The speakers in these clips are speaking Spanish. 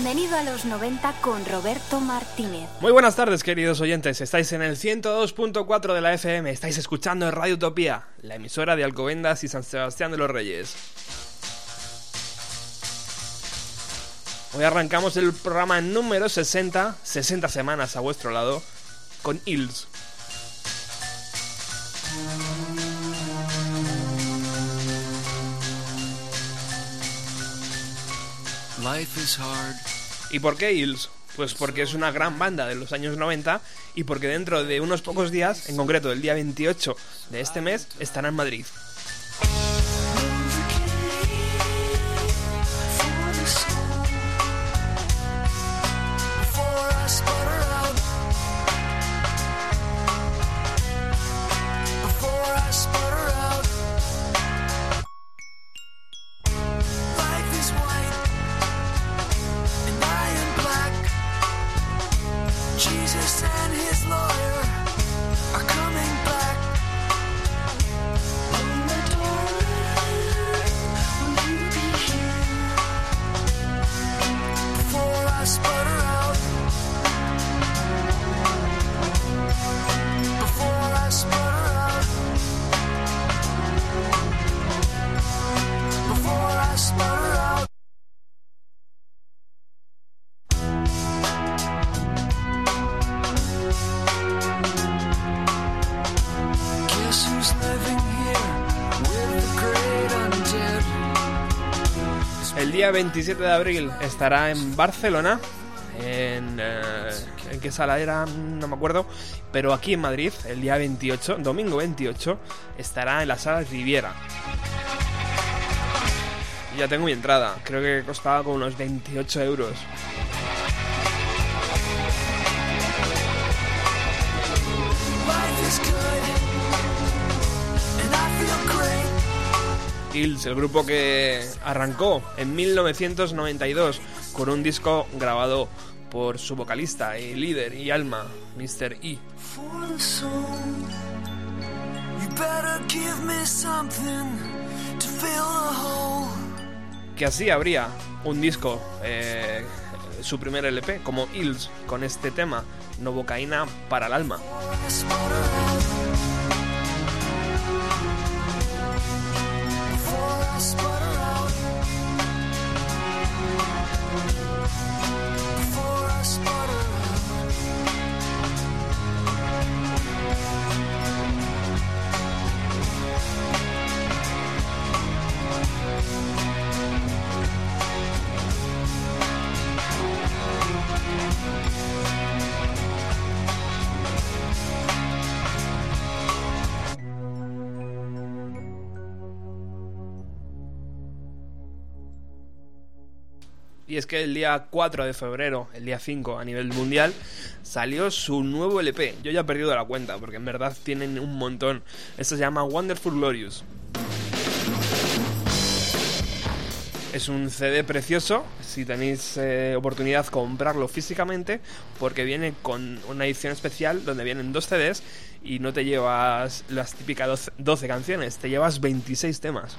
Bienvenido a los 90 con Roberto Martínez. Muy buenas tardes, queridos oyentes. Estáis en el 102.4 de la FM. Estáis escuchando en Radio Utopía, la emisora de Alcobendas y San Sebastián de los Reyes. Hoy arrancamos el programa número 60, 60 semanas a vuestro lado, con Hills. Life is hard. ¿Y por qué Hills? Pues porque es una gran banda de los años 90 y porque dentro de unos pocos días, en concreto el día 28 de este mes, estará en Madrid. 27 de abril estará en Barcelona. En, eh, ¿En qué sala era? No me acuerdo. Pero aquí en Madrid, el día 28, domingo 28, estará en la sala Riviera. Ya tengo mi entrada. Creo que costaba como unos 28 euros. El grupo que arrancó en 1992 con un disco grabado por su vocalista y líder y alma, Mr. E. Que así habría un disco, eh, su primer LP, como Hills, con este tema, Novocaína para el alma. Y es que el día 4 de febrero, el día 5 a nivel mundial, salió su nuevo LP. Yo ya he perdido la cuenta, porque en verdad tienen un montón. Esto se llama Wonderful Glorious. Es un CD precioso, si tenéis eh, oportunidad comprarlo físicamente, porque viene con una edición especial donde vienen dos CDs y no te llevas las típicas 12 12 canciones, te llevas 26 temas.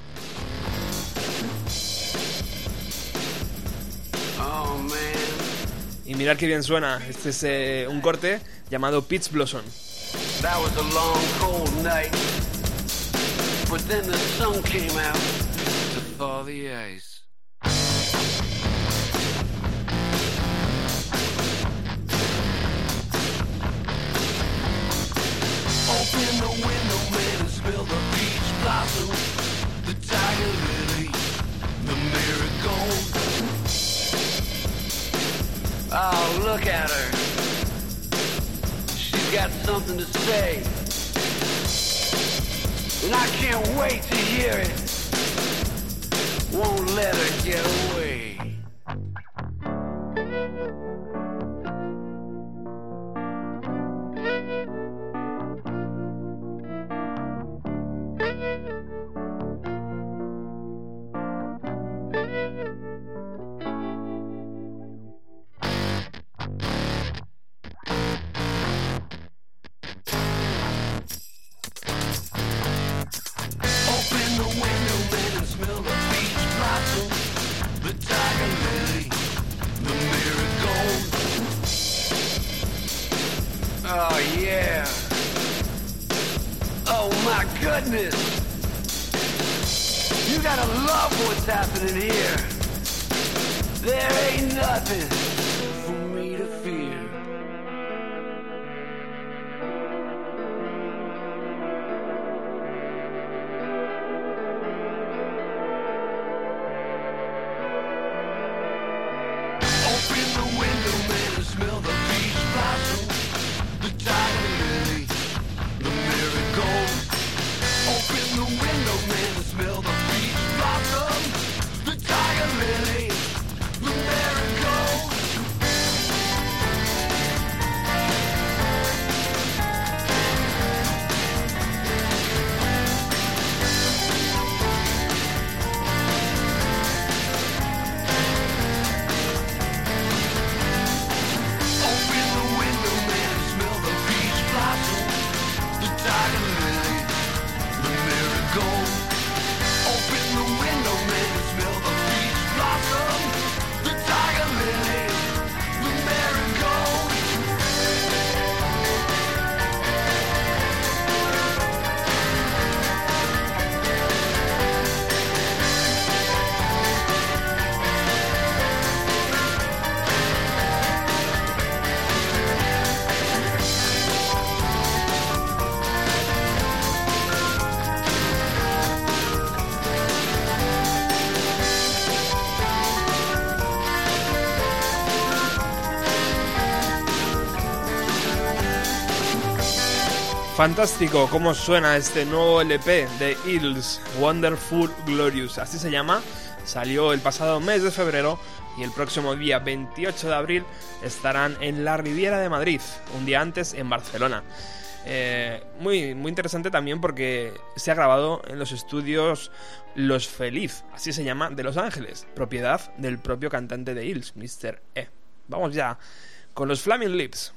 Y mirad qué bien suena, este es eh, un corte llamado Pitch Blossom. That was a long, cold night. But then the sun came out to thaw the ice. Open the window, man, and spill the peach blossom. Oh, look at her. She's got something to say. And I can't wait to hear it. Won't let her get away. Fantástico cómo suena este nuevo LP de Hills, Wonderful Glorious, así se llama. Salió el pasado mes de febrero y el próximo día 28 de abril estarán en la Riviera de Madrid, un día antes en Barcelona. Eh, muy, muy interesante también porque se ha grabado en los estudios Los Feliz, así se llama, de Los Ángeles, propiedad del propio cantante de Hills, Mr. E. Vamos ya con los Flaming Lips.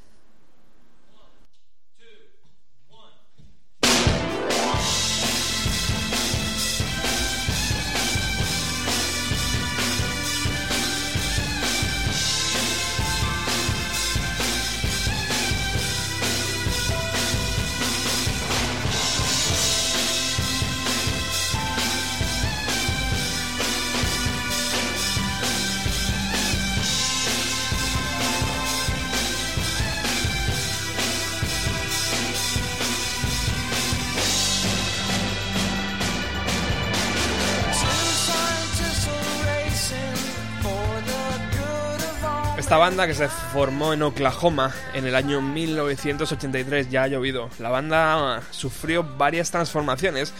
Esta banda que se formó en Oklahoma en el año 1983 ya ha llovido. La banda sufrió varias transformaciones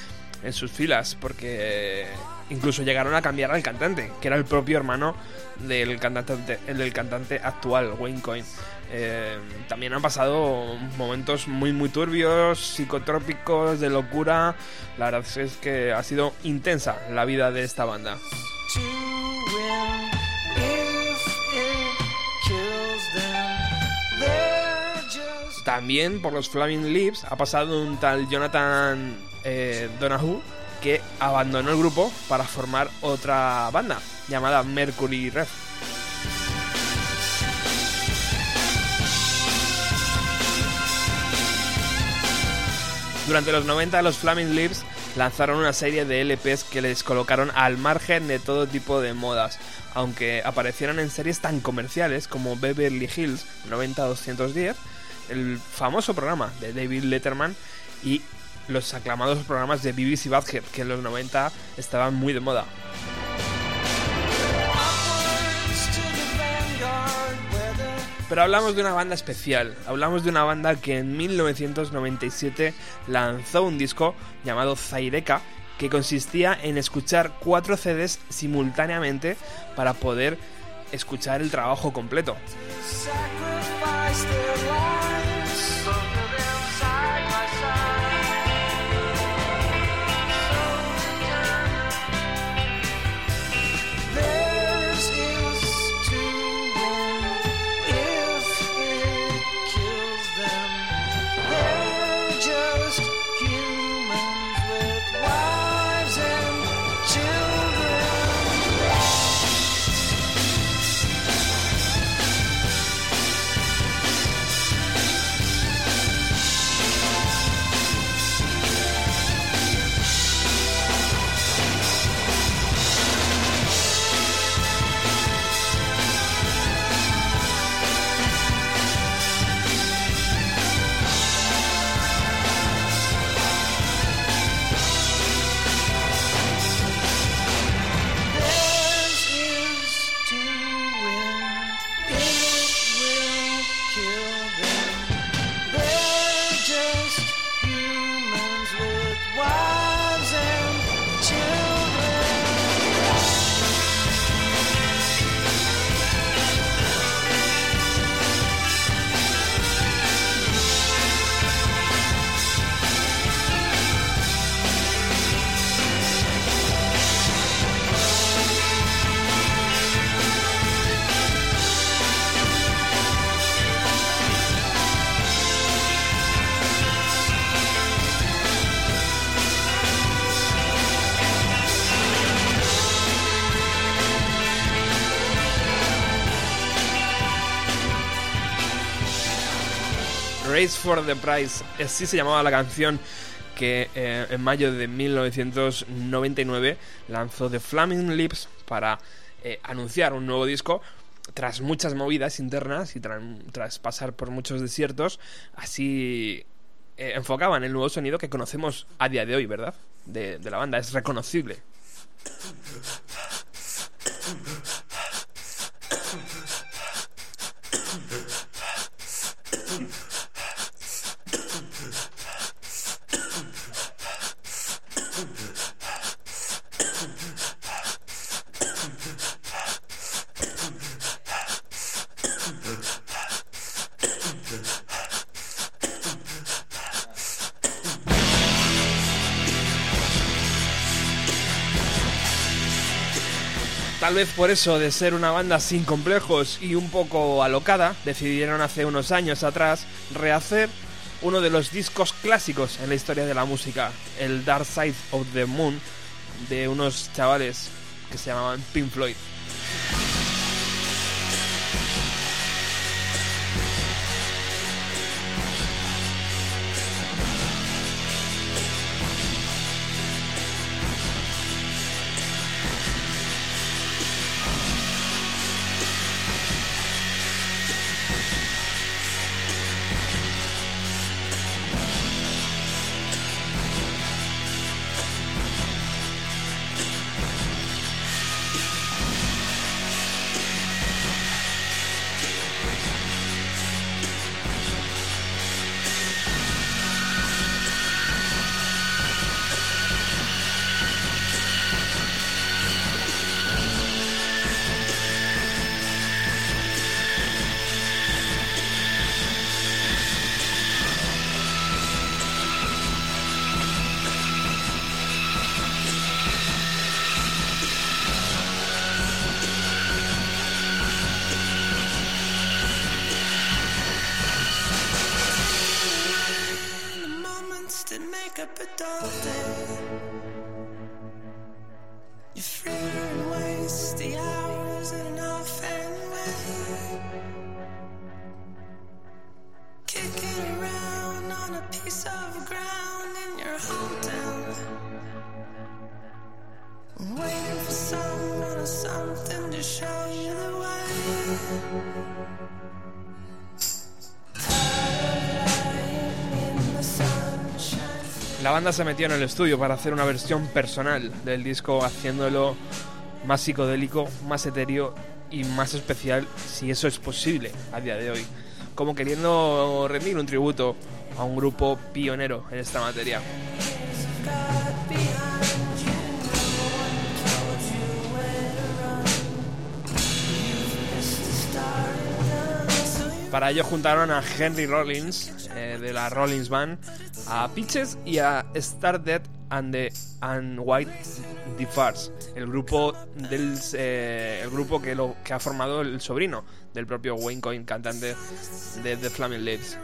en sus filas porque incluso llegaron a cambiar al cantante, que era el propio hermano del cantante, el del cantante actual, Wayne Coyne. Eh, también han pasado momentos muy muy turbios, psicotrópicos, de locura. La verdad es que ha sido intensa la vida de esta banda. También por los Flaming Lips ha pasado un tal Jonathan eh, Donahue que abandonó el grupo para formar otra banda llamada Mercury Rev. Durante los 90 los Flaming Lips lanzaron una serie de LPs que les colocaron al margen de todo tipo de modas, aunque aparecieron en series tan comerciales como Beverly Hills 90210, el famoso programa de David Letterman y los aclamados programas de BBC Badhead que en los 90 estaban muy de moda. Pero hablamos de una banda especial, hablamos de una banda que en 1997 lanzó un disco llamado Zaireka, que consistía en escuchar cuatro CDs simultáneamente para poder escuchar el trabajo completo. Race for the Prize, así se llamaba la canción que eh, en mayo de 1999 lanzó The Flaming Lips para eh, anunciar un nuevo disco tras muchas movidas internas y tra- tras pasar por muchos desiertos, así eh, enfocaban el nuevo sonido que conocemos a día de hoy, ¿verdad? De la banda, es reconocible. Tal vez por eso, de ser una banda sin complejos y un poco alocada, decidieron hace unos años atrás rehacer uno de los discos clásicos en la historia de la música, el Dark Side of the Moon, de unos chavales que se llamaban Pink Floyd. Se metió en el estudio para hacer una versión personal del disco, haciéndolo más psicodélico, más etéreo y más especial si eso es posible a día de hoy, como queriendo rendir un tributo a un grupo pionero en esta materia. Para ello juntaron a Henry Rollins eh, de la Rollins Band, a Pitches y a Stardead and the and White Diffars, el grupo del eh, grupo que ha formado el sobrino del propio Wayne Coyne, cantante de The Flaming Lips.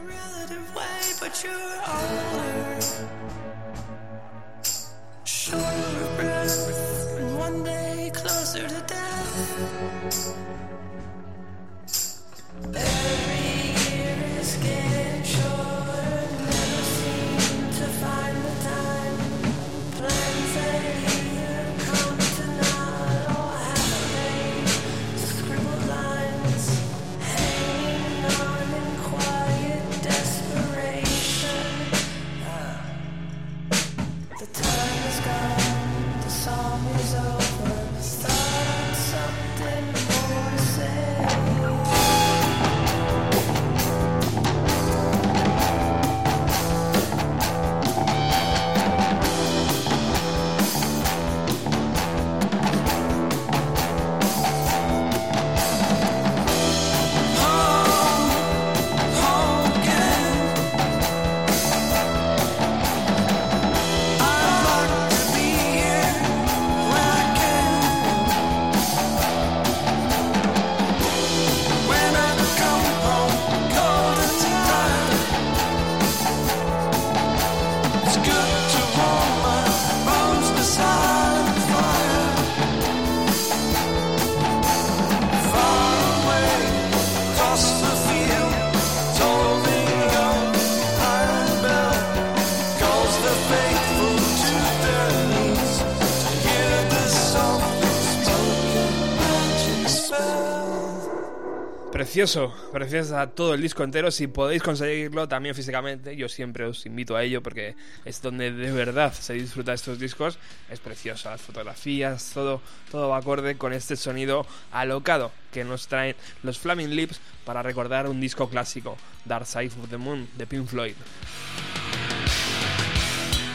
Precioso a todo el disco entero. Si podéis conseguirlo también físicamente, yo siempre os invito a ello porque es donde de verdad se disfruta estos discos. Es precioso, las fotografías, todo, todo va acorde con este sonido alocado que nos traen los Flaming Lips para recordar un disco clásico, Dark Side of the Moon de Pink Floyd.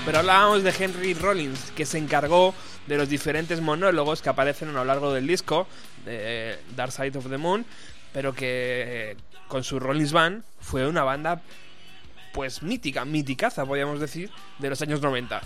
Pero hablábamos de Henry Rollins, que se encargó de los diferentes monólogos que aparecen a lo largo del disco de Dark Side of the Moon pero que con su Rollins Band fue una banda pues mítica, miticaza, podríamos decir, de los años 90.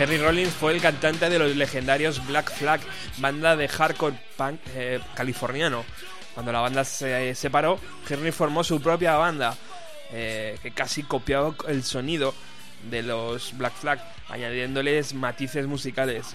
Henry Rollins fue el cantante de los legendarios Black Flag, banda de hardcore punk eh, californiano. Cuando la banda se separó, Henry formó su propia banda, eh, que casi copiaba el sonido de los Black Flag, añadiéndoles matices musicales.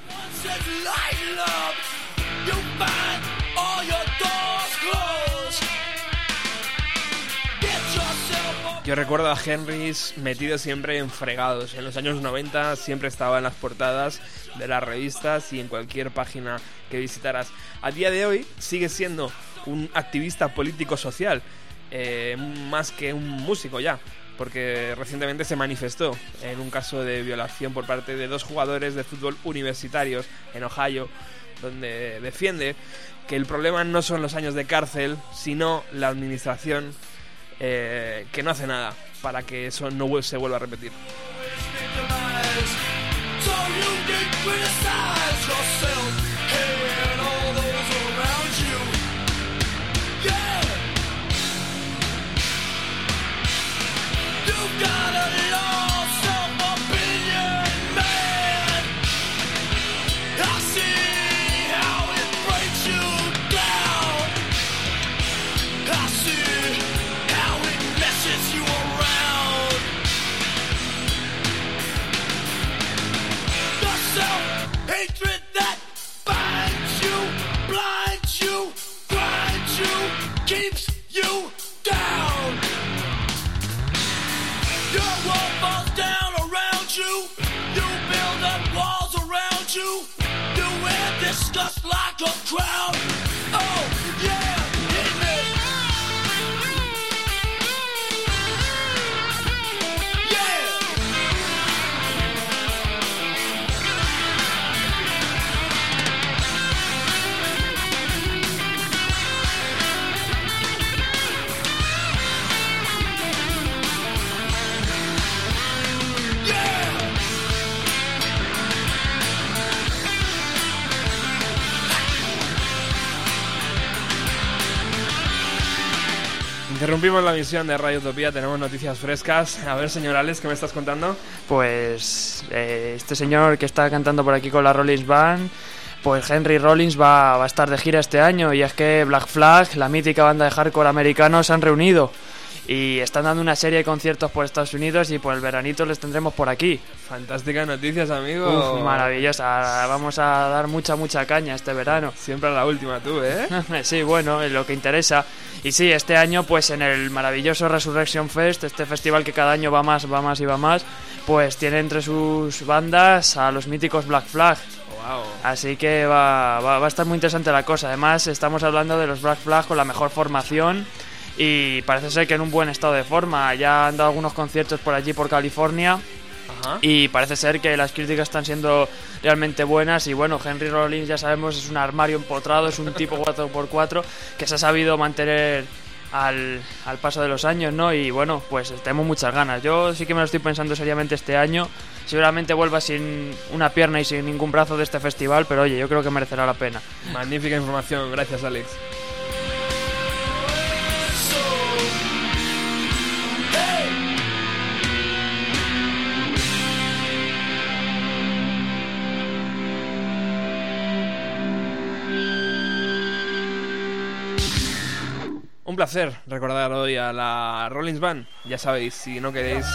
Yo recuerdo a Henry metido siempre en fregados. En los años 90 siempre estaba en las portadas de las revistas y en cualquier página que visitaras. A día de hoy sigue siendo un activista político-social, eh, más que un músico ya, porque recientemente se manifestó en un caso de violación por parte de dos jugadores de fútbol universitarios en Ohio, donde defiende que el problema no son los años de cárcel, sino la administración eh, que no hace nada para que eso no se vuelva a repetir. 12. Interrumpimos la misión de Radio Utopía, tenemos noticias frescas. A ver, señor Alex, ¿qué me estás contando? Pues eh, este señor que está cantando por aquí con la Rollins Band, pues Henry Rollins va, va a estar de gira este año y es que Black Flag, la mítica banda de hardcore americano, se han reunido y están dando una serie de conciertos por Estados Unidos y por el veranito les tendremos por aquí. Fantásticas noticias, amigo. Uf, maravillosa, vamos a dar mucha, mucha caña este verano. Siempre a la última tú, ¿eh? Sí, bueno, es lo que interesa. Y sí, este año, pues en el maravilloso Resurrection Fest, este festival que cada año va más, va más y va más, pues tiene entre sus bandas a los míticos Black Flag. Wow. Así que va, va, va a estar muy interesante la cosa. Además, estamos hablando de los Black Flag con la mejor formación y parece ser que en un buen estado de forma. Ya han dado algunos conciertos por allí, por California. Ajá. Y parece ser que las críticas están siendo realmente buenas. Y bueno, Henry Rollins ya sabemos es un armario empotrado, es un tipo 4x4 que se ha sabido mantener al, al paso de los años, ¿no? Y bueno, pues tenemos muchas ganas. Yo sí que me lo estoy pensando seriamente este año. Seguramente vuelva sin una pierna y sin ningún brazo de este festival, pero oye, yo creo que merecerá la pena. Magnífica información, gracias, Alex. Un placer recordar hoy a la Rollins Band. Ya sabéis, si no queréis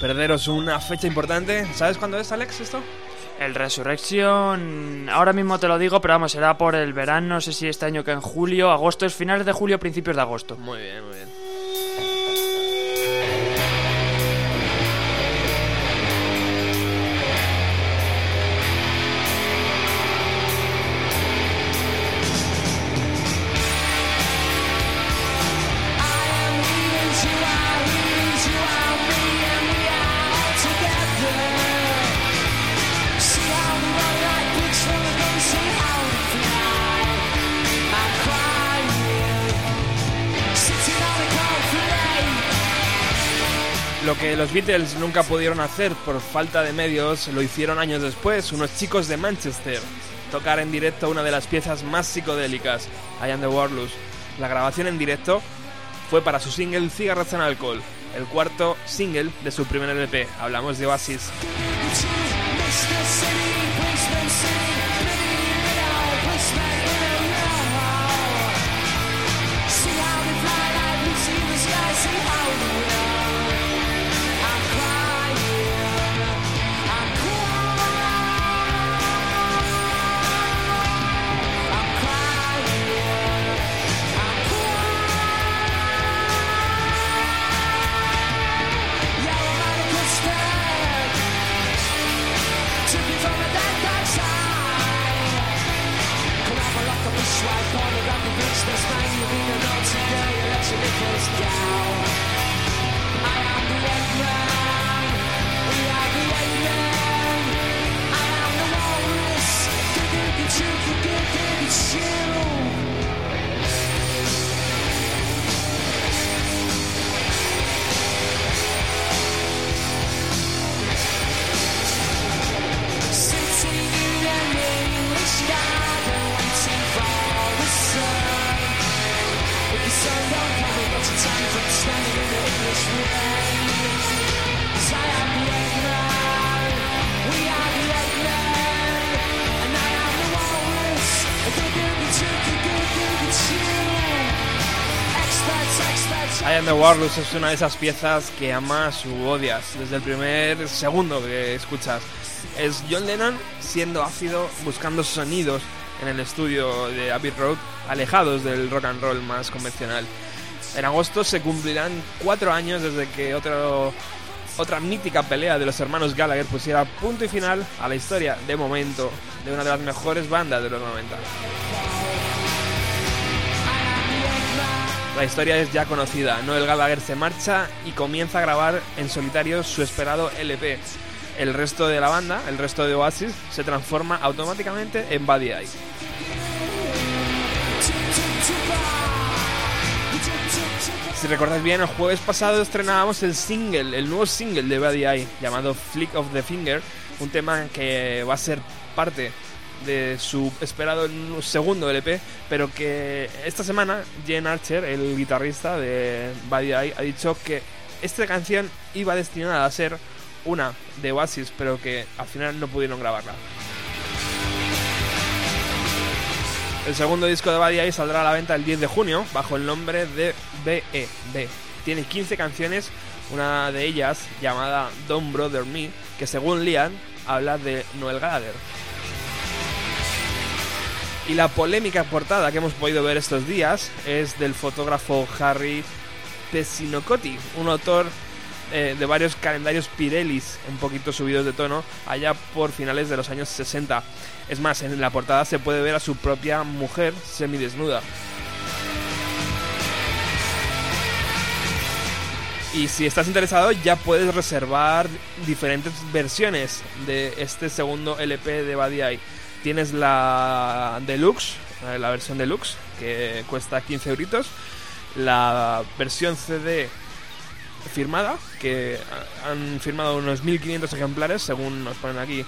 perderos una fecha importante, ¿sabes cuándo es, Alex, esto? El Resurrection, ahora mismo te lo digo, pero vamos, será por el verano, no sé si este año que en julio, agosto, es finales de julio, principios de agosto. Muy bien, muy bien. Los Beatles nunca pudieron hacer por falta de medios, lo hicieron años después, unos chicos de Manchester. Tocar en directo una de las piezas más psicodélicas, I Am the Warlords. La grabación en directo fue para su single Cigarettes and Alcohol, el cuarto single de su primer LP. Hablamos de Oasis. Es una de esas piezas que amas u odias desde el primer segundo que escuchas. Es John Lennon siendo ácido, buscando sonidos en el estudio de Abbey Road, alejados del rock and roll más convencional. En agosto se cumplirán cuatro años desde que otro, otra mítica pelea de los hermanos Gallagher pusiera punto y final a la historia, de momento, de una de las mejores bandas de los 90. La historia es ya conocida. Noel Gallagher se marcha y comienza a grabar en solitario su esperado LP. El resto de la banda, el resto de Oasis, se transforma automáticamente en Buddy Eye. Si recordáis bien, el jueves pasado estrenábamos el single, el nuevo single de Buddy Eye, llamado Flick of the Finger, un tema que va a ser parte de su esperado segundo LP, pero que esta semana Jen Archer, el guitarrista de Buddy Eye, ha dicho que esta canción iba destinada a ser una de Oasis, pero que al final no pudieron grabarla. El segundo disco de Buddy Eye saldrá a la venta el 10 de junio bajo el nombre de BEB. Tiene 15 canciones, una de ellas llamada Don't Brother Me, que según Liam habla de Noel Gallagher. Y la polémica portada que hemos podido ver estos días es del fotógrafo Harry Pesinocotti, un autor eh, de varios calendarios Pirellis un poquito subidos de tono allá por finales de los años 60. Es más, en la portada se puede ver a su propia mujer semidesnuda. Y si estás interesado ya puedes reservar diferentes versiones de este segundo LP de Buddy. Tienes la deluxe, eh, la versión deluxe, que cuesta 15 euritos. La versión CD firmada, que han firmado unos 1500 ejemplares, según nos ponen aquí,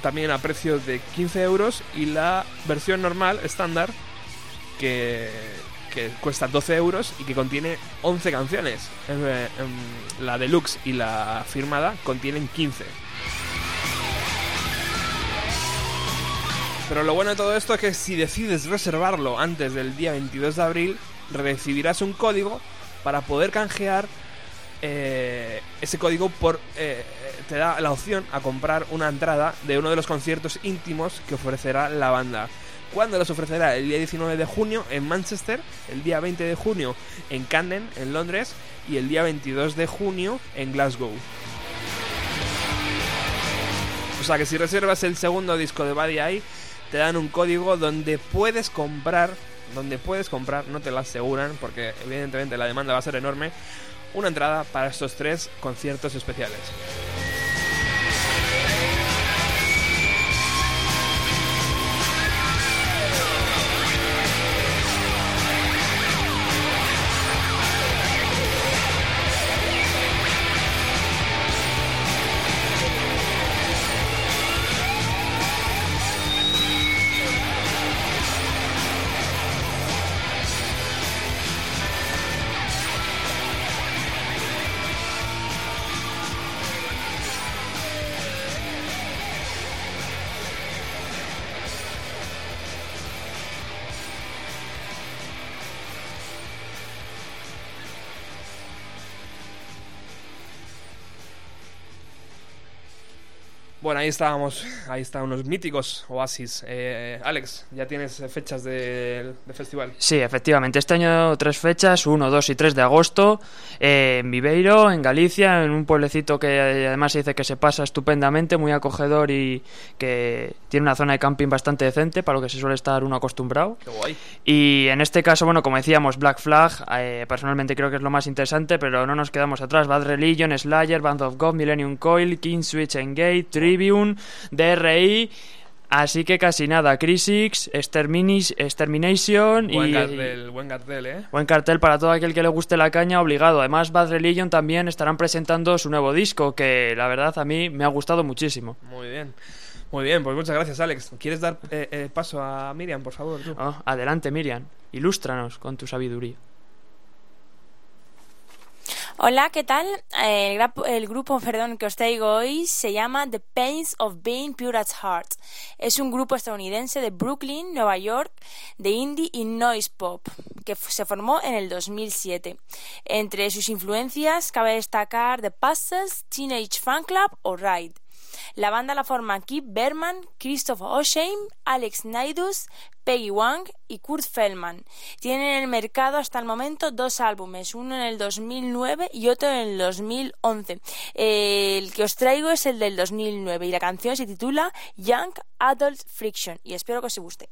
también a precio de 15 euros. Y la versión normal, estándar, que, que cuesta 12 euros y que contiene 11 canciones. Eh, em, La deluxe y la firmada contienen 15. Pero lo bueno de todo esto es que si decides reservarlo antes del día 22 de abril, recibirás un código para poder canjear eh, ese código por eh, te da la opción a comprar una entrada de uno de los conciertos íntimos que ofrecerá la banda. ¿Cuándo los ofrecerá? El día 19 de junio en Manchester, el día 20 de junio en Camden, en Londres, y el día 22 de junio en Glasgow. O sea que si reservas el segundo disco de Buddy Eye, te dan un código donde puedes comprar, donde puedes comprar, no te lo aseguran, porque evidentemente la demanda va a ser enorme, una entrada para estos tres conciertos especiales. Bueno, ahí estábamos, ahí están unos míticos Oasis. Eh, Alex, ¿ya tienes eh, fechas de festival? Sí, efectivamente. Este año tres fechas, 1, 2 y 3 de agosto, eh, en Viveiro, en Galicia, en un pueblecito que eh, además se dice que se pasa estupendamente, muy acogedor y que tiene una zona de camping bastante decente, para lo que se suele estar uno acostumbrado. Qué guay. Y en este caso, bueno, como decíamos, Black Flag, eh, personalmente creo que es lo más interesante, pero no nos quedamos atrás. Bad Religion, Slayer, Band of God, Millennium Coil, King Switch Engage, Tribune, DRI. Así que casi nada, Crisix, Exterminis, Extermination Buen y, cartel, buen cartel, ¿eh? Buen cartel para todo aquel que le guste la caña, obligado. Además, Bad Religion también estarán presentando su nuevo disco, que la verdad a mí me ha gustado muchísimo. Muy bien. Muy bien, pues muchas gracias, Alex. ¿Quieres dar eh, eh, paso a Miriam, por favor? tú? Ah, adelante, Miriam, ilústranos con tu sabiduría. Hola, ¿qué tal? El, grupo perdón, que os traigo hoy se llama The Pains of Being Pure at Heart. Es un grupo estadounidense de Brooklyn, Nueva York, de indie y noise pop, que se formó en el 2007. Entre sus influencias cabe destacar The Pastels, Teenage Fan Club o Ride. La banda la forman Kip Berman, Christopher O'Shane, Alex Naidus, Peggy Wang y Kurt Feldman. Tienen en el mercado hasta el momento dos álbumes, uno en el 2009 y otro en el 2011. Eh, el que os traigo es el del 2009 y la canción se titula Young Adult Friction y espero que os guste.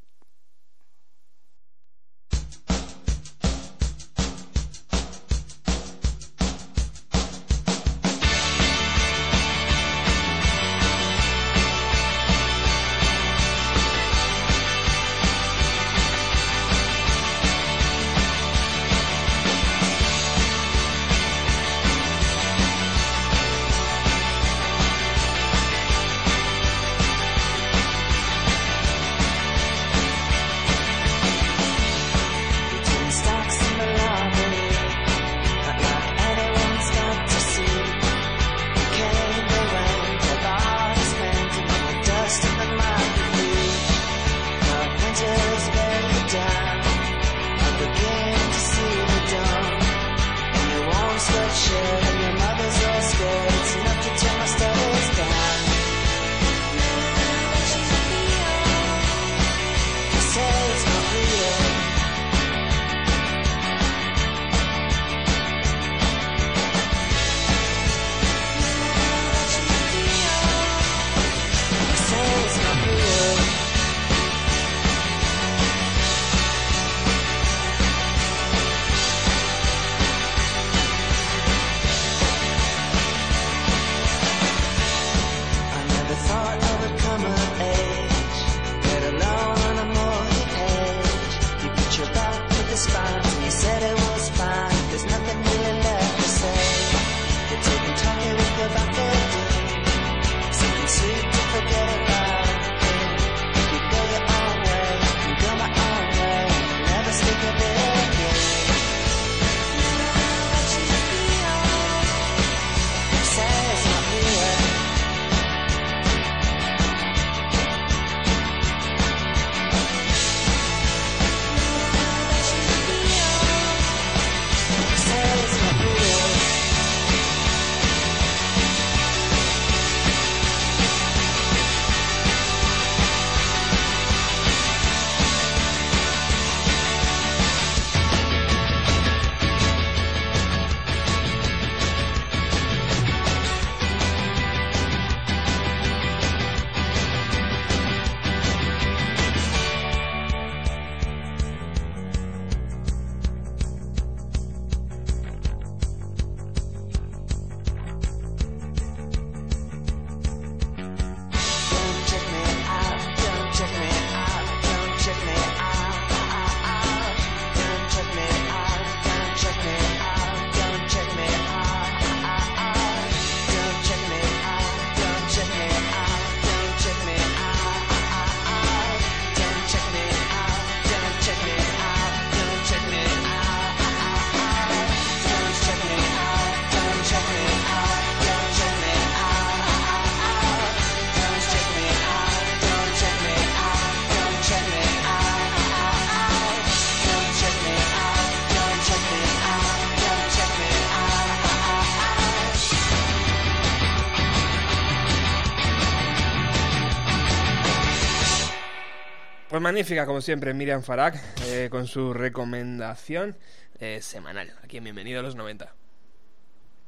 Magnífica, como siempre, Miriam Farag, eh, con su recomendación eh, semanal, aquí en Bienvenido a los 90.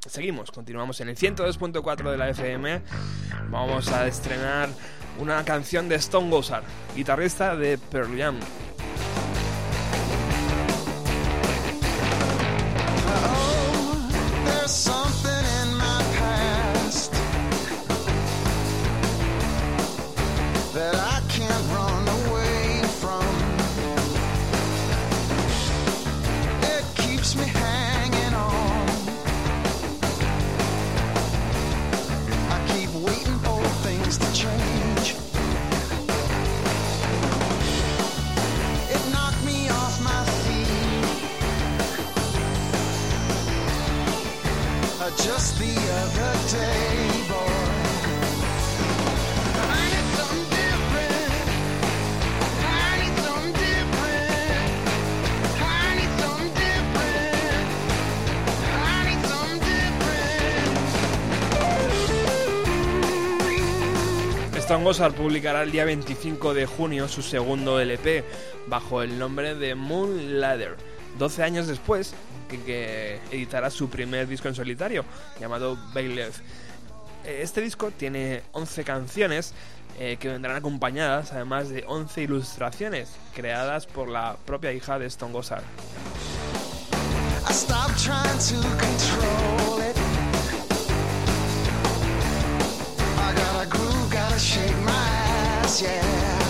Seguimos, continuamos en el 102.4 de la FM. Vamos a estrenar una canción de Stone Gossard, guitarrista de Pearl Jam. Gossard publicará el día 25 de junio su segundo LP bajo el nombre de Moon Ladder. 12 años después que, que editará su primer disco en solitario llamado Bailiff. Este disco tiene 11 canciones eh, que vendrán acompañadas además de 11 ilustraciones creadas por la propia hija de Stone Gossard. Shake my ass, yeah.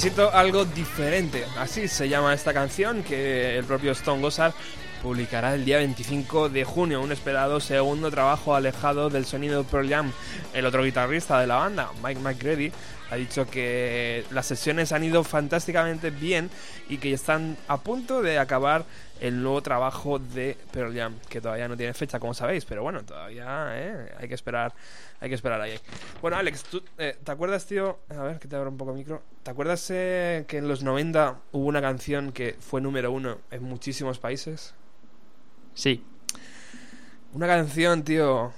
Necesito algo diferente. Así se llama esta canción que el propio Stone Gossard publicará el día 25 de junio, un esperado segundo trabajo alejado del sonido Pearl Jam. El otro guitarrista de la banda, Mike McGrady, ha dicho que las sesiones han ido fantásticamente bien y que están a punto de acabar el nuevo trabajo de Pearl Jam, que todavía no tiene fecha, como sabéis, pero bueno, todavía ¿eh? hay que esperar, hay que esperar ahí. Bueno, Alex, ¿tú, eh, ¿te acuerdas, tío? A ver, que te abro un poco el micro. ¿Te acuerdas eh, que en los 90 hubo una canción que fue número uno en muchísimos países? Sí. Una canción, tío,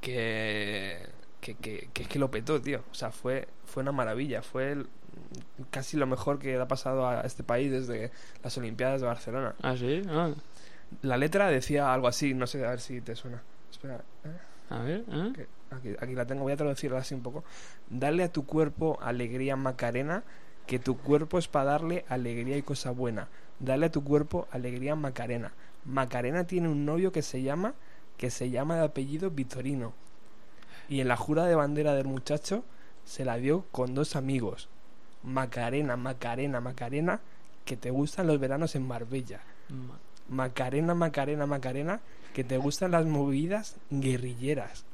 que, que, que, que es que lo petó, tío. O sea, fue, fue una maravilla. Fue el- casi lo mejor que le ha pasado a este país desde las Olimpiadas de Barcelona. ¿Ah, sí? Ah, La letra decía algo así, no sé, a ver si te suena. Espera, ¿eh? a ver, ¿eh? Que- Aquí, aquí la tengo, voy a traducirla así un poco. Dale a tu cuerpo alegría Macarena, que tu cuerpo es para darle alegría y cosa buena. Dale a tu cuerpo alegría Macarena. Macarena tiene un novio que se llama, que se llama de apellido Vitorino. Y en la jura de bandera del muchacho se la dio con dos amigos. Macarena, Macarena, Macarena, que te gustan los veranos en Marbella. Ma- Macarena, Macarena, Macarena, que te gustan las movidas guerrilleras.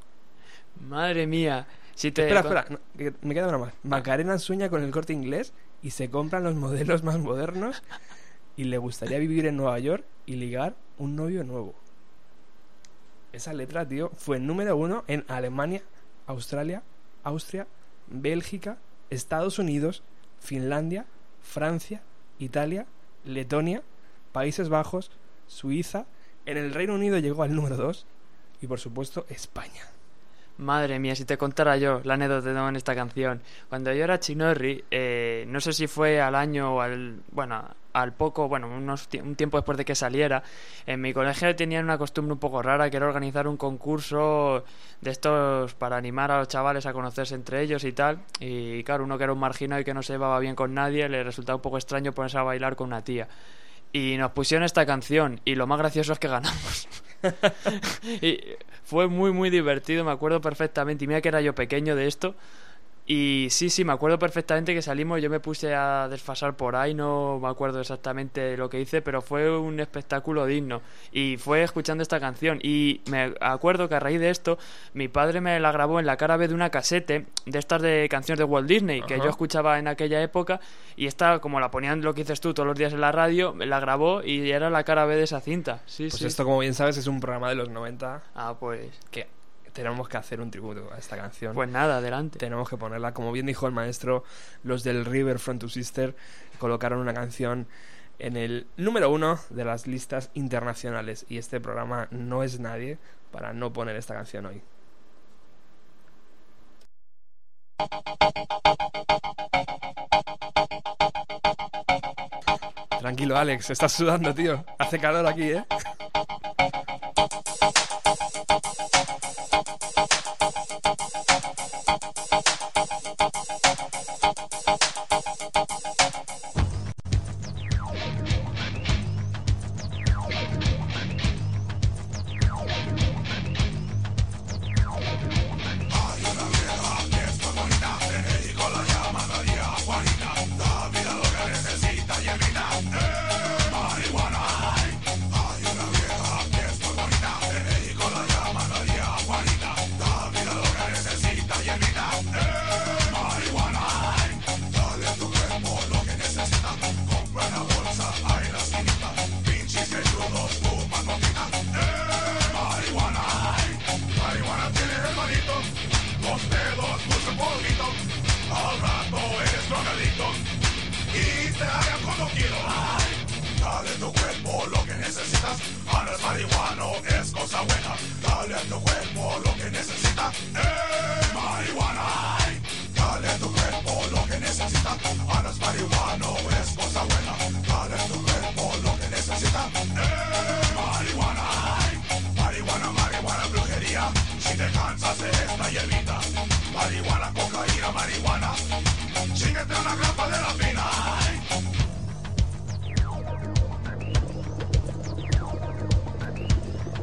Madre mía. Si te Espera, espera, no, me queda una más. Macarena sueña con el corte inglés y se compran los modelos más modernos y le gustaría vivir en Nueva York y ligar un novio nuevo. Esa letra, tío, fue número uno en Alemania, Australia, Austria, Bélgica, Estados Unidos, Finlandia, Francia, Italia, Letonia, Países Bajos, Suiza. En el Reino Unido llegó al número 2, y por supuesto España. Madre mía, si te contara yo la anécdota en esta canción. Cuando yo era chinorri, eh, no sé si fue al año o al. Bueno, al poco, bueno, unos, un tiempo después de que saliera, en mi colegio tenían una costumbre un poco rara que era organizar un concurso de estos para animar a los chavales a conocerse entre ellos y tal. Y claro, uno que era un marginado y que no se llevaba bien con nadie, le resultaba un poco extraño ponerse a bailar con una tía. Y nos pusieron esta canción y lo más gracioso es que ganamos. y fue muy muy divertido, me acuerdo perfectamente. Y mira que era yo pequeño de esto. Y sí, sí, me acuerdo perfectamente que salimos, yo me puse a desfasar por ahí, no me acuerdo exactamente lo que hice, pero fue un espectáculo digno. Y fue escuchando esta canción. Y me acuerdo que a raíz de esto, mi padre me la grabó en la cara B de una casete de estas de canciones de Walt Disney, que yo escuchaba en aquella época. Y esta, como la ponían lo que dices tú todos los días en la radio, me la grabó y era la cara B de esa cinta. Sí, Pues sí. esto, como bien sabes, es un programa de los 90 Ah, pues. que tenemos que hacer un tributo a esta canción. Pues nada, adelante. tenemos que ponerla. Como bien dijo el maestro, los del River Front to Sister colocaron una canción en el número uno de las listas internacionales. Y este programa no es nadie para no poner esta canción hoy. Tranquilo, Alex, estás sudando, tío. Hace calor aquí, ¿eh?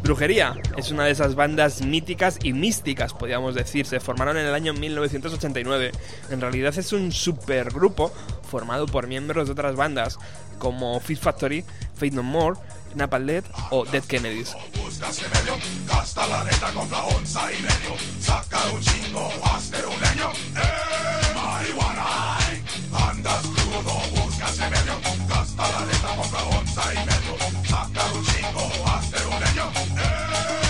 Brujería es una de esas bandas míticas y místicas, podríamos decir. Se formaron en el año 1989. En realidad es un supergrupo formado por miembros de otras bandas como Fit Factory, Fate No More, Napalm Death o Dead Kennedys. casquemello, Castalareta compra onza y medio, saca un chingo, hazte un leño, eh, marihuana, ay, andas crudo, buscas remedio, Castalareta compra onza y medio, saca un chingo, hazte un leño, eh,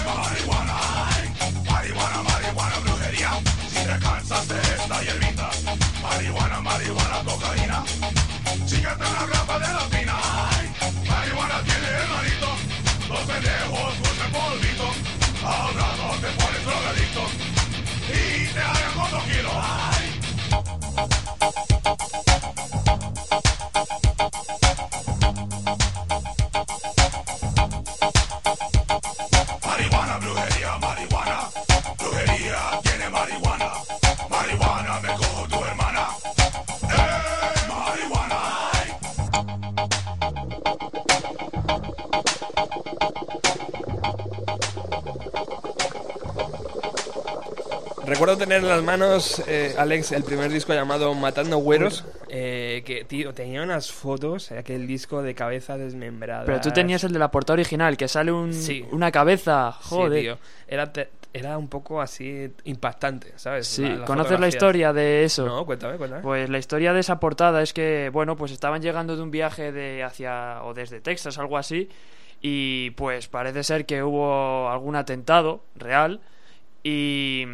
marihuana, ay, marihuana, marihuana, brujería, si te cansas de esta hierbita, marihuana, marihuana, Recuerdo tener en las manos, eh, Alex, el primer disco llamado Matando Güeros, eh, que, tío, tenía unas fotos, aquel disco de cabeza desmembrada. Pero tú tenías el de la portada original, que sale un, Sí. una cabeza. Joder. Sí, tío. Era, era un poco así impactante, ¿sabes? Sí, La- las ¿conoces la historia de eso? No, cuéntame, cuéntame. Pues la historia de esa portada es que, bueno, pues estaban llegando de un viaje de hacia o desde Texas, algo así, y pues parece ser que hubo algún atentado real y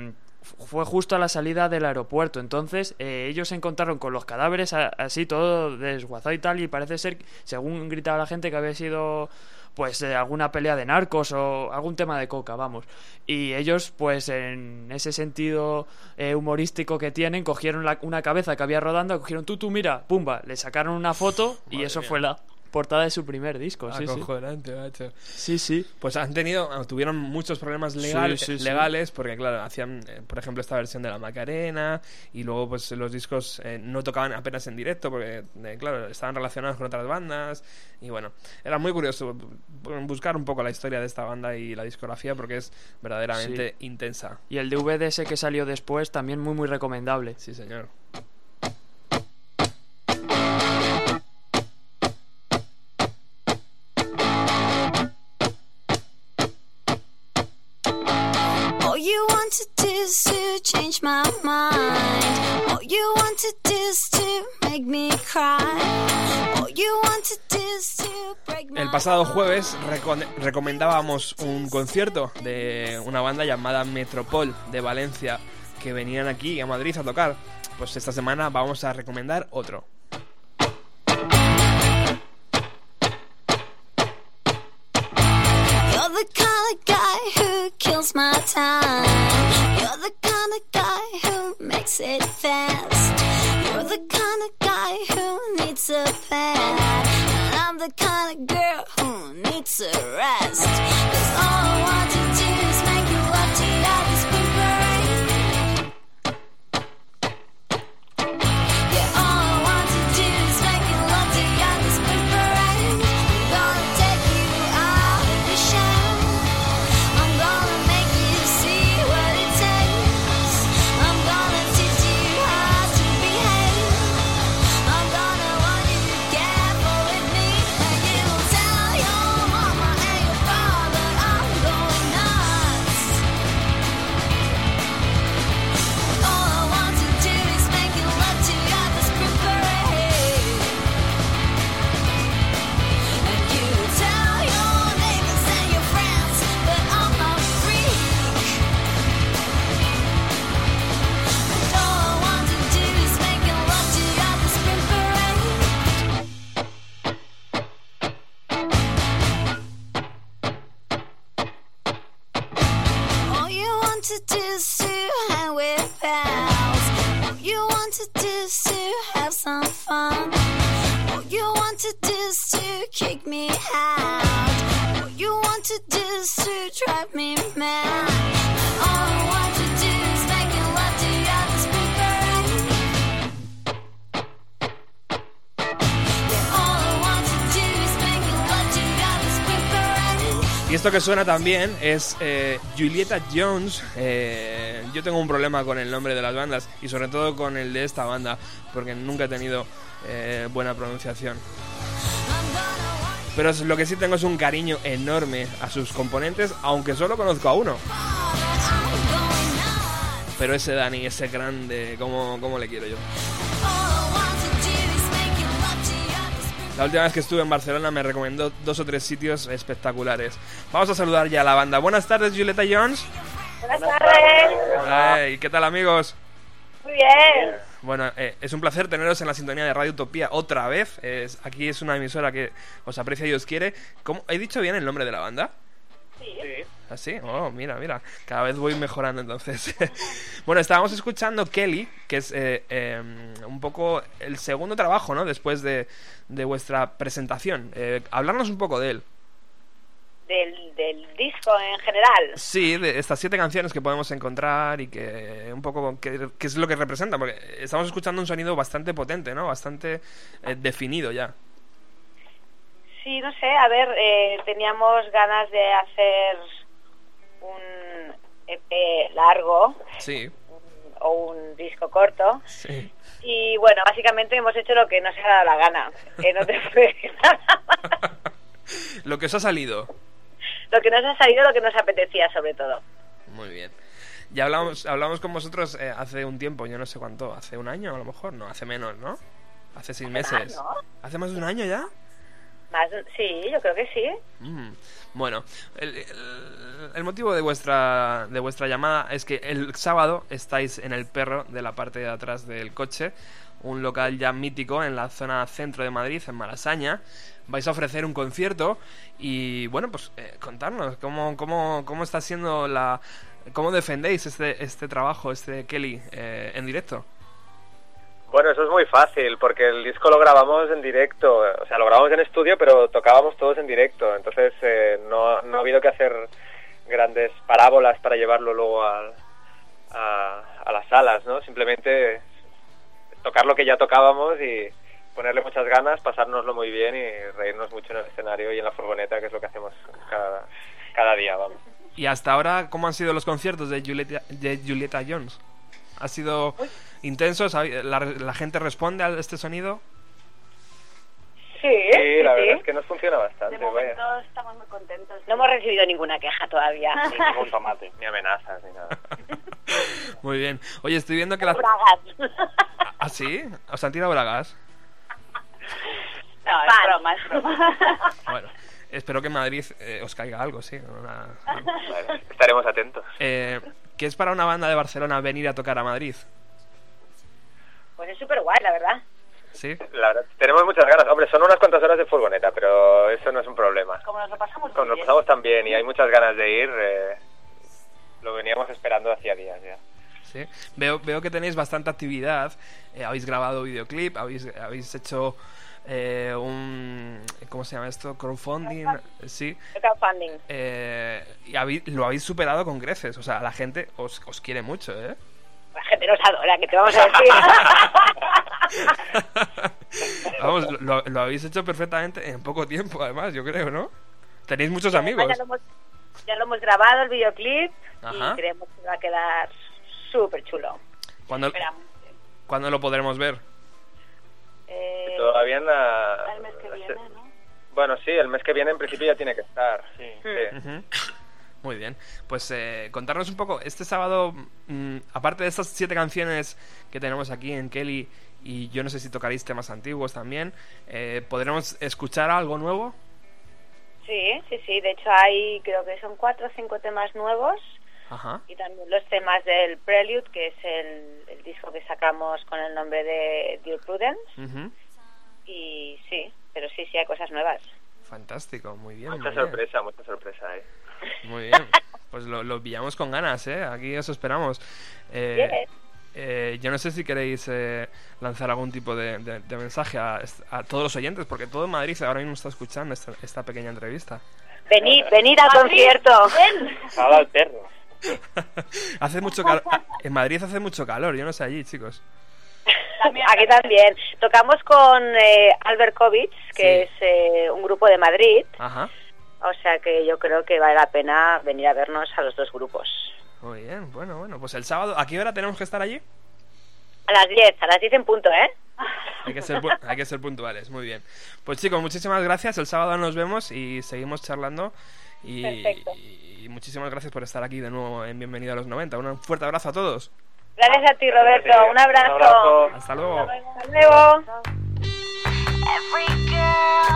fue justo a la salida del aeropuerto. Entonces eh, ellos se encontraron con los cadáveres a- así todo desguazado y tal y parece ser, según gritaba la gente, que había sido pues eh, alguna pelea de narcos o algún tema de coca, vamos. Y ellos, pues en ese sentido eh, humorístico que tienen, cogieron la- una cabeza que había rodando, cogieron tú, tú, mira, pumba, le sacaron una foto y Madre eso mía. fue la portada de su primer disco. Sí, sí. Acojonante, macho. sí, sí. Pues han tenido, tuvieron muchos problemas legal- Sí, sí, sí. legales porque, claro, hacían, eh, por ejemplo, esta versión de la Macarena y luego, pues, los discos eh, no tocaban apenas en directo porque, eh, claro, estaban relacionados con otras bandas y, bueno, era muy curioso bu- buscar un poco la historia de esta banda y la discografía porque es verdaderamente intensa. Y el DVD ese que salió después también muy, muy recomendable. Sí, señor. Is to change my mind. All you want to do is to make me cry. All you want to do is to break my El pasado jueves recomendábamos un concierto de una banda llamada Metropol de Valencia que venían aquí a Madrid a tocar. Pues esta semana vamos a recomendar otro. You're the kind of guy who kills my time. Kind of guy who makes it fast. You're the kind of guy who needs a pad. And I'm the kind of girl esto que suena también es eh, Julieta Jones. Eh, yo tengo un problema con el nombre de las bandas y sobre todo con el de esta banda porque nunca he tenido eh, buena pronunciación. Pero lo que sí tengo es un cariño enorme a sus componentes, aunque solo conozco a uno. Pero ese Dani, ese grande, ¿cómo, cómo le quiero yo? La última vez que estuve en Barcelona me recomendó dos o tres sitios espectaculares. Vamos a saludar ya a la banda. Buenas tardes, Julieta Jones. Buenas tardes. Hey, ¿Qué tal, amigos? Muy bien. Bueno, eh, es un placer teneros en la sintonía de Radio Utopía otra vez. Es- aquí es una emisora que os aprecia y os quiere. ¿Cómo? ¿He dicho bien el nombre de la banda? Sí. ¿Ah, sí? Oh, mira, mira. Cada vez voy mejorando entonces. bueno, estábamos escuchando Kelly, que es eh, eh, un poco el segundo trabajo, ¿no? Después de, de vuestra presentación. Eh, hablarnos un poco de él. Del, del disco en general. Sí, de estas siete canciones que podemos encontrar y que un poco qué es lo que representa, porque estamos escuchando un sonido bastante potente, ¿no? Bastante eh, definido ya. Sí, no sé, a ver, eh, teníamos ganas de hacer un EP largo Sí, o un disco corto. sí. Y bueno, básicamente hemos hecho lo que nos ha dado la gana. Que no te puedo decir nada más. Lo que os ha salido. Lo que nos ha salido, lo que nos apetecía sobre todo. Muy bien. Ya hablamos, hablamos con vosotros eh, hace un tiempo, yo no sé cuánto, hace un año a lo mejor, no, hace menos, ¿no? Hace seis meses. ¿Hace más de un año ya? Sí, yo creo que sí. Mm, Bueno, el motivo de vuestra, de vuestra llamada es que el sábado estáis en el perro de la parte de atrás del coche un local ya mítico en la zona centro de Madrid, en Malasaña. Vais a ofrecer un concierto y bueno, pues eh, contarnos cómo, cómo, cómo está siendo la... ¿Cómo defendéis este, este trabajo, este Kelly, eh, en directo? Bueno, eso es muy fácil, porque el disco lo grabamos en directo, o sea, lo grabamos en estudio, pero tocábamos todos en directo, entonces eh, no, no ha habido que hacer grandes parábolas para llevarlo luego a, a las salas, ¿no? Simplemente tocar lo que ya tocábamos y ponerle muchas ganas, pasárnoslo muy bien y reírnos mucho en el escenario y en la furgoneta, que es lo que hacemos cada, cada día, vamos. Y hasta ahora, ¿cómo han sido los conciertos de Julieta, de Julieta Jones? ¿Ha sido intenso? ¿Sabe- ¿La, la gente responde a este sonido? Sí, Sí, la sí, verdad sí. es que nos funciona bastante, De vaya. momento estamos muy contentos. No hemos recibido ninguna queja todavía. ningún tomate. Ni amenazas, ni nada. Muy bien. Oye, estoy viendo que las... Bragas. ¿Ah, sí? ¿Os han tirado bragas? No, es broma, es broma. Bueno, espero que en Madrid eh, os caiga algo, sí. una- Vale, estaremos atentos. Eh, ¿Qué es para una banda de Barcelona venir a tocar a Madrid? Pues es súper guay, la verdad. ¿Sí? La verdad, tenemos muchas ganas. Hombre, son unas cuantas horas de furgoneta, pero eso no es un problema. Como nos lo pasamos Como nos bien. pasamos tan bien y hay muchas ganas de ir, eh, lo veníamos esperando hacía días ya. Sí. Veo, veo que tenéis bastante actividad. eh, habéis grabado videoclip, habéis, habéis hecho eh, un... ¿Cómo se llama esto? Crowdfunding. Sí. Crowdfunding. Eh, y habéis- lo habéis superado con creces. O sea, la gente os, os quiere mucho, ¿eh? La gente nos adora, que te vamos a decir. Vamos, lo, lo habéis hecho perfectamente en poco tiempo, además, yo creo, ¿no? Tenéis muchos amigos. Ya lo, hemos, ya lo hemos grabado, el videoclip, Ajá. y creemos que va a quedar súper chulo. ¿Cuándo, Esperamos. ¿Cuándo lo podremos ver? Eh, Todavía en la- El mes que viene, ¿no? Bueno, sí, el mes que viene en principio ya tiene que estar. Sí. Ujú. Muy bien. Pues eh, contarnos un poco, este sábado, mm, aparte de estas siete canciones que tenemos aquí en Kelly, y yo no sé si tocaréis temas antiguos también, eh, ¿podremos escuchar algo nuevo? Sí, sí, sí. De hecho, hay, creo que son cuatro o cinco temas nuevos. Ajá. Y también los temas del Prelude, que es el, el disco que sacamos con el nombre de Dear Prudence. Y sí, pero sí, sí hay cosas nuevas. Fantástico, muy bien. Mucha muy bien. sorpresa, mucha sorpresa, eh. Muy bien. Pues lo, lo pillamos con ganas, ¿eh? Aquí os esperamos. Eh, Yes. eh, yo no sé si queréis eh, lanzar algún tipo de, de- de mensaje a, a todos los oyentes, porque todo Madrid ahora mismo está escuchando esta, esta pequeña entrevista. Venid, venid al concierto. Nada al perro. Hace mucho calor. En Madrid hace mucho calor, yo no sé allí, chicos. Aquí también. Tocamos con eh, Albert Kovic, que es eh, un grupo de Madrid. Ajá. O sea que yo creo que vale la pena venir a vernos a los dos grupos. Muy bien, bueno, bueno. Pues el sábado, ¿a qué hora tenemos que estar allí? A las 10, a las 10 en punto, ¿eh? Hay que ser, hay que ser puntuales, muy bien. Pues chicos, muchísimas gracias. El sábado nos vemos y seguimos charlando. Y, Perfecto. y muchísimas gracias por estar aquí de nuevo en Bienvenido a los 90. Un fuerte abrazo a todos. Gracias a ti, Roberto. Un abrazo. Un abrazo. Hasta luego. Hasta luego. Every girl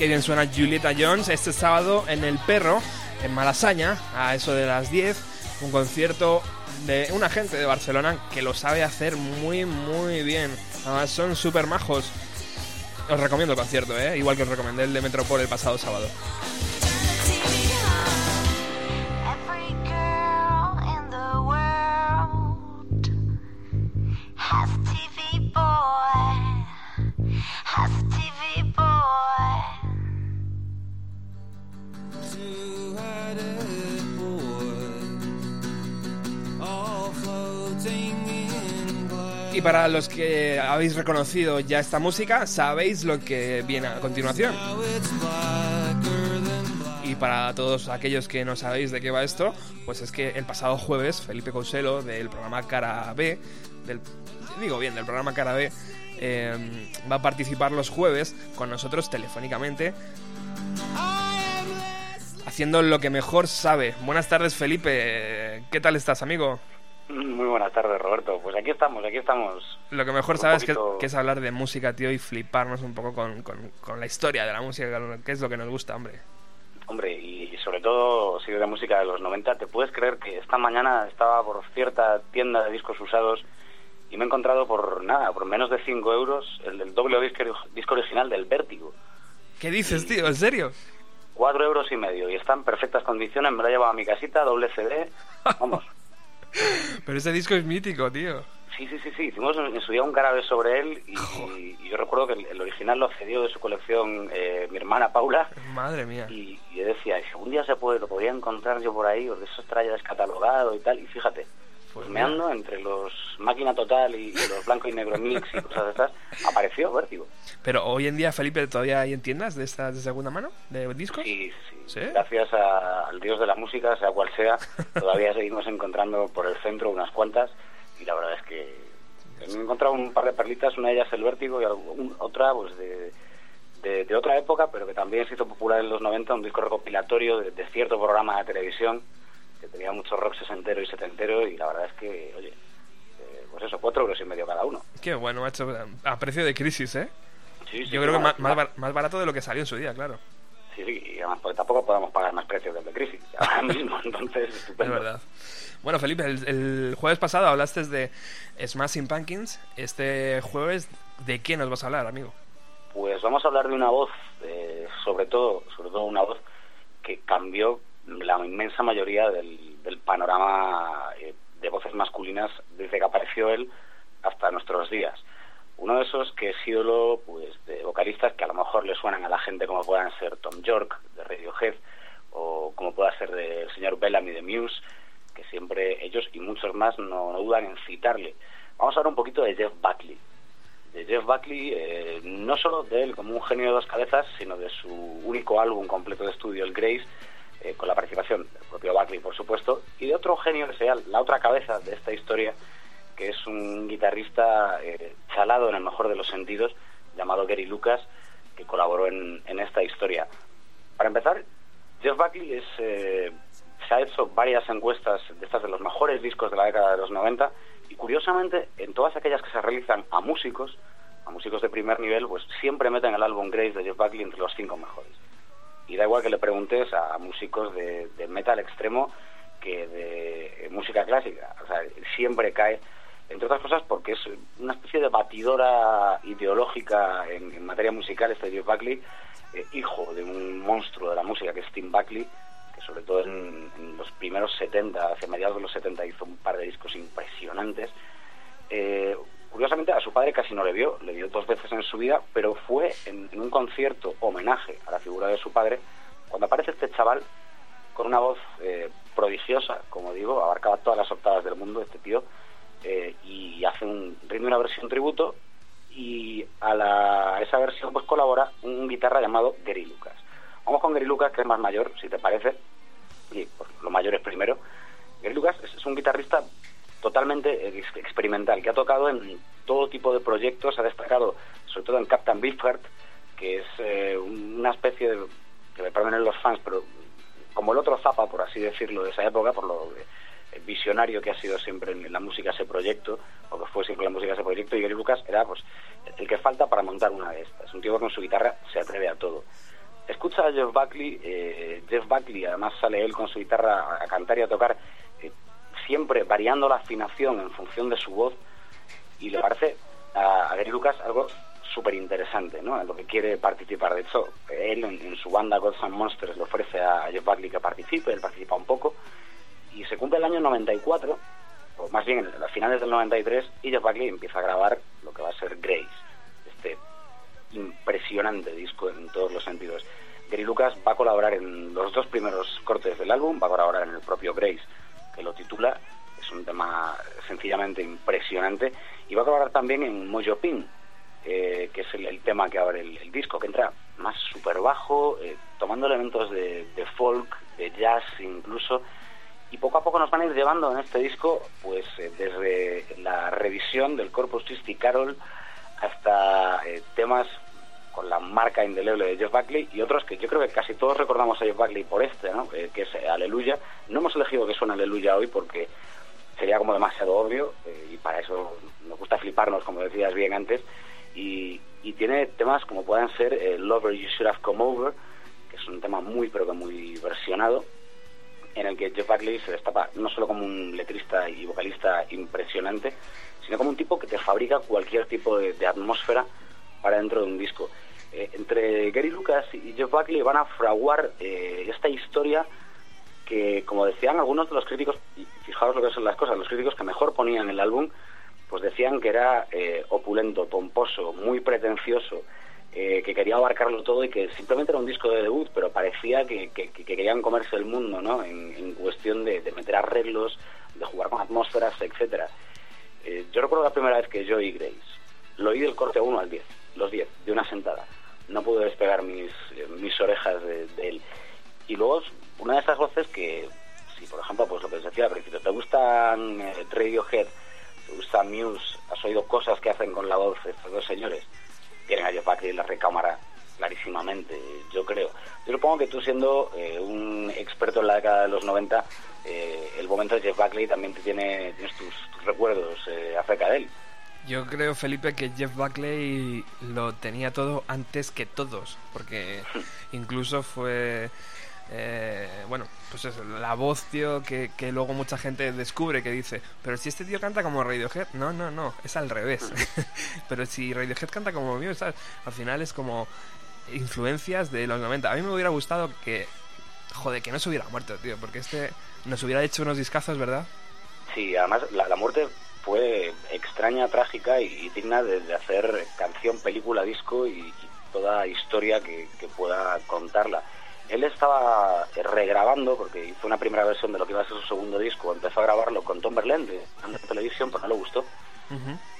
qué bien suena Julieta Jones este sábado en El Perro, en Malasaña, a eso de las 10, un concierto de una gente de Barcelona que lo sabe hacer muy, muy bien. Además, son súper majos. Os recomiendo el concierto, ¿eh? igual que os recomendé el de Metropol el pasado sábado. Y para los que habéis reconocido ya esta música, sabéis lo que viene a continuación. Y para todos aquellos que no sabéis de qué va esto, pues es que el pasado jueves Felipe Couselo del programa Cara B, del, digo bien, del programa Cara B, eh, va a participar los jueves con nosotros telefónicamente haciendo lo que mejor sabe. Buenas tardes Felipe, ¿qué tal estás amigo? Muy buenas tardes, Roberto. Pues aquí estamos, aquí estamos. Lo que mejor sabes que, poquito- que es hablar de música, tío, y fliparnos un poco con, con- con la historia de la música, que es lo que nos gusta, hombre. Hombre, y sobre todo, si de música de los 90, ¿te puedes creer que esta mañana estaba por cierta tienda de discos usados y me he encontrado por nada, por menos de 5 euros, el del doble disco, disco original del Vértigo? ¿Qué dices, tío? ¿En serio? 4 euros y medio y está en perfectas condiciones, me lo he llevado a mi casita, doble CD. Vamos, Pero ese disco es mítico, tío. Sí, sí, sí, sí. Hicimos en su día un carabe sobre él y, y yo recuerdo que el, el original lo cedió de su colección eh, mi hermana Paula Madre mía. y, y yo decía, si algún día se puede, lo podría encontrar yo por ahí, o de eso estará ya descatalogado y tal. Y fíjate, pues me ando entre los Máquina Total y, y los Blanco y Negro Mix y cosas de estas, apareció Vértigo. Pero hoy en día, Felipe, ¿todavía hay en tiendas de estas de segunda mano? ¿De discos? Sí, sí, ¿Sí? Gracias a- al dios de la música, sea cual sea, todavía seguimos encontrando por el centro unas cuantas y la verdad es que he encontrado un par de perlitas, una de ellas el vértigo y algún- otra pues de, de, de otra época, pero que también se hizo popular en los 90, un disco recopilatorio de, de cierto programa de televisión que tenía mucho rock sesentero y setentero y la verdad es que, oye, eh, pues eso, cuatro euros y medio cada uno. Qué bueno, macho. A precio de crisis, ¿eh? Sí, sí, Yo creo que más, más va- bar- más barato de lo que salió en su día, claro. Sí, sí, y además porque tampoco podemos pagar más precios del de crisis ahora mismo, entonces Es estupendo. verdad. Bueno, Felipe, el, el jueves pasado hablaste de Smashing Pumpkins. Este jueves, ¿de qué nos vas a hablar, amigo? Pues vamos a hablar de una voz, eh, sobre todo, sobre todo una voz que cambió la inmensa mayoría del, del panorama eh, de voces masculinas desde que apareció él hasta nuestros días. Uno de esos que es ídolo pues, de vocalistas que a lo mejor le suenan a la gente como puedan ser Tom York de Radiohead o como pueda ser del señor Bellamy de Muse, que siempre ellos y muchos más no, no dudan en citarle. Vamos a hablar un poquito de Jeff Buckley de Jeff Buckley, eh, no solo de él como un genio de dos cabezas, sino de su único álbum completo de estudio, el Grace, eh, con la participación del propio Buckley, por supuesto, y de otro genio que sería la otra cabeza de esta historia, que es un guitarrista eh, chalado en el mejor de los sentidos, llamado Gary Lucas, que colaboró en, esta historia. Para empezar, Jeff Buckley es, eh, se ha hecho varias encuestas de estas de los mejores discos de la década de los 90 y curiosamente en todas aquellas que se realizan a músicos, a músicos de primer nivel, pues siempre meten el álbum Grace de Jeff Buckley entre los cinco mejores. Y da igual que le preguntes a músicos de, metal extremo que de música clásica. O sea, siempre cae, entre otras cosas porque es una especie de batidora ideológica en, materia musical este Jeff Buckley, eh, hijo de un monstruo de la música que es Tim Buckley, que sobre todo en, en los primeros 70, hacia mediados de los 70 hizo un par de discos impresionantes. Eh, curiosamente a su padre casi no le vio, le vio dos veces en su vida, pero fue en, un concierto homenaje a la figura de su padre cuando aparece este chaval con una voz eh, prodigiosa, como digo, abarcaba todas las octavas del mundo este tío, eh, y hace un rinde una versión tributo y a, esa versión pues colabora un guitarra llamado Gary Lucas. Vamos con Gary Lucas, que es más mayor, si te parece, y pues, lo mayor es primero. Gary Lucas es un guitarrista totalmente ex- experimental, que ha tocado en todo tipo de proyectos, ha destacado sobre todo en Captain Beefheart, que es eh, una especie de, que me perdonen los fans, pero como el otro Zappa, por así decirlo, de esa época, por lo de- visionario que ha sido siempre en la música ese proyecto, o que fue siempre la música ese proyecto, y Gary Lucas era pues el que falta para montar una de estas. Un tío que con su guitarra se atreve a todo. Escucha a Jeff Buckley, eh, Jeff Buckley además sale él con su guitarra a cantar y a tocar, eh, siempre variando la afinación en función de su voz, y le parece a, Gary Lucas algo súper interesante, ¿no? En lo que quiere participar. De hecho, él en, en su banda Gods and Monsters le ofrece a Jeff Buckley que participe, él participa un poco, y se cumple el año 94, o más bien a finales del 93, y Jeff Buckley empieza a grabar lo que va a ser Grace, este impresionante disco en todos los sentidos. Gary Lucas va a colaborar en los dos primeros cortes del álbum, va a colaborar en el propio Grace, lo titula, es un tema sencillamente impresionante, y va a colaborar también en Mojo Pin, eh, que es el, tema que abre el, disco, que entra más súper bajo, eh, tomando elementos de, folk, de jazz incluso, y poco a poco nos van a ir llevando en este disco, pues eh, desde la revisión del Corpus Christi Carol hasta temas con la marca indeleble de Jeff Buckley y otros que yo creo que casi todos recordamos a Jeff Buckley por este, ¿no? Eh, que es Aleluya. No hemos elegido que suene Aleluya hoy porque sería como demasiado obvio eh, y para eso nos gusta fliparnos, como decías bien antes. Y, tiene temas como puedan ser eh, Lover You Should Have Come Over, que es un tema muy pero que muy versionado, en el que Jeff Buckley se destapa no solo como un letrista y vocalista impresionante, sino como un tipo que te fabrica cualquier tipo de atmósfera para dentro de un disco. Eh, entre Gary Lucas y Jeff Buckley van a fraguar eh, esta historia que, como decían algunos de los críticos, y fijaos lo que son las cosas, los críticos que mejor ponían el álbum, pues decían que era eh, opulento, pomposo, muy pretencioso, que quería abarcarlo todo y que simplemente era un disco de debut, pero parecía que, que- que querían comerse el mundo, ¿no? En, en cuestión de, meter arreglos, de jugar con atmósferas, etcétera. Yo recuerdo la primera vez que yo oí Grace. Lo oí del corte 1 al 10, los 10, de una sentada. No pude despegar mis, mis orejas de, de él. Y luego, una de esas voces que, si por ejemplo, pues lo que os decía al principio, te gustan eh, Radiohead, te gusta Muse, has oído cosas que hacen con la voz estos dos señores, tienen a Jeff Buckley en la recámara clarísimamente, yo creo. Yo supongo que tú siendo eh, un experto en la década de los 90, eh, el momento de Jeff Buckley también te tiene, tienes tus, tus recuerdos eh, acerca de él. Yo creo, Felipe, que Jeff Buckley lo tenía todo antes que todos, porque incluso fue, eh, bueno, pues eso, la voz, tío, que, que luego mucha gente descubre que dice, pero si este tío canta como Radiohead, no, no, no, es al revés. pero si Radiohead canta como mío, ¿sabes? al final es como influencias de los 90. A mí me hubiera gustado que, joder, que no se hubiera muerto, tío, porque este nos hubiera hecho unos discazos, ¿verdad? Sí, además la, la muerte fue extraña, trágica y, y digna de, de hacer canción, película, disco y, y toda historia que, que pueda contarla. Él estaba regrabando, porque hizo una primera versión de lo que iba a ser su segundo disco, empezó a grabarlo con Tom Berland de televisión, pero no le gustó,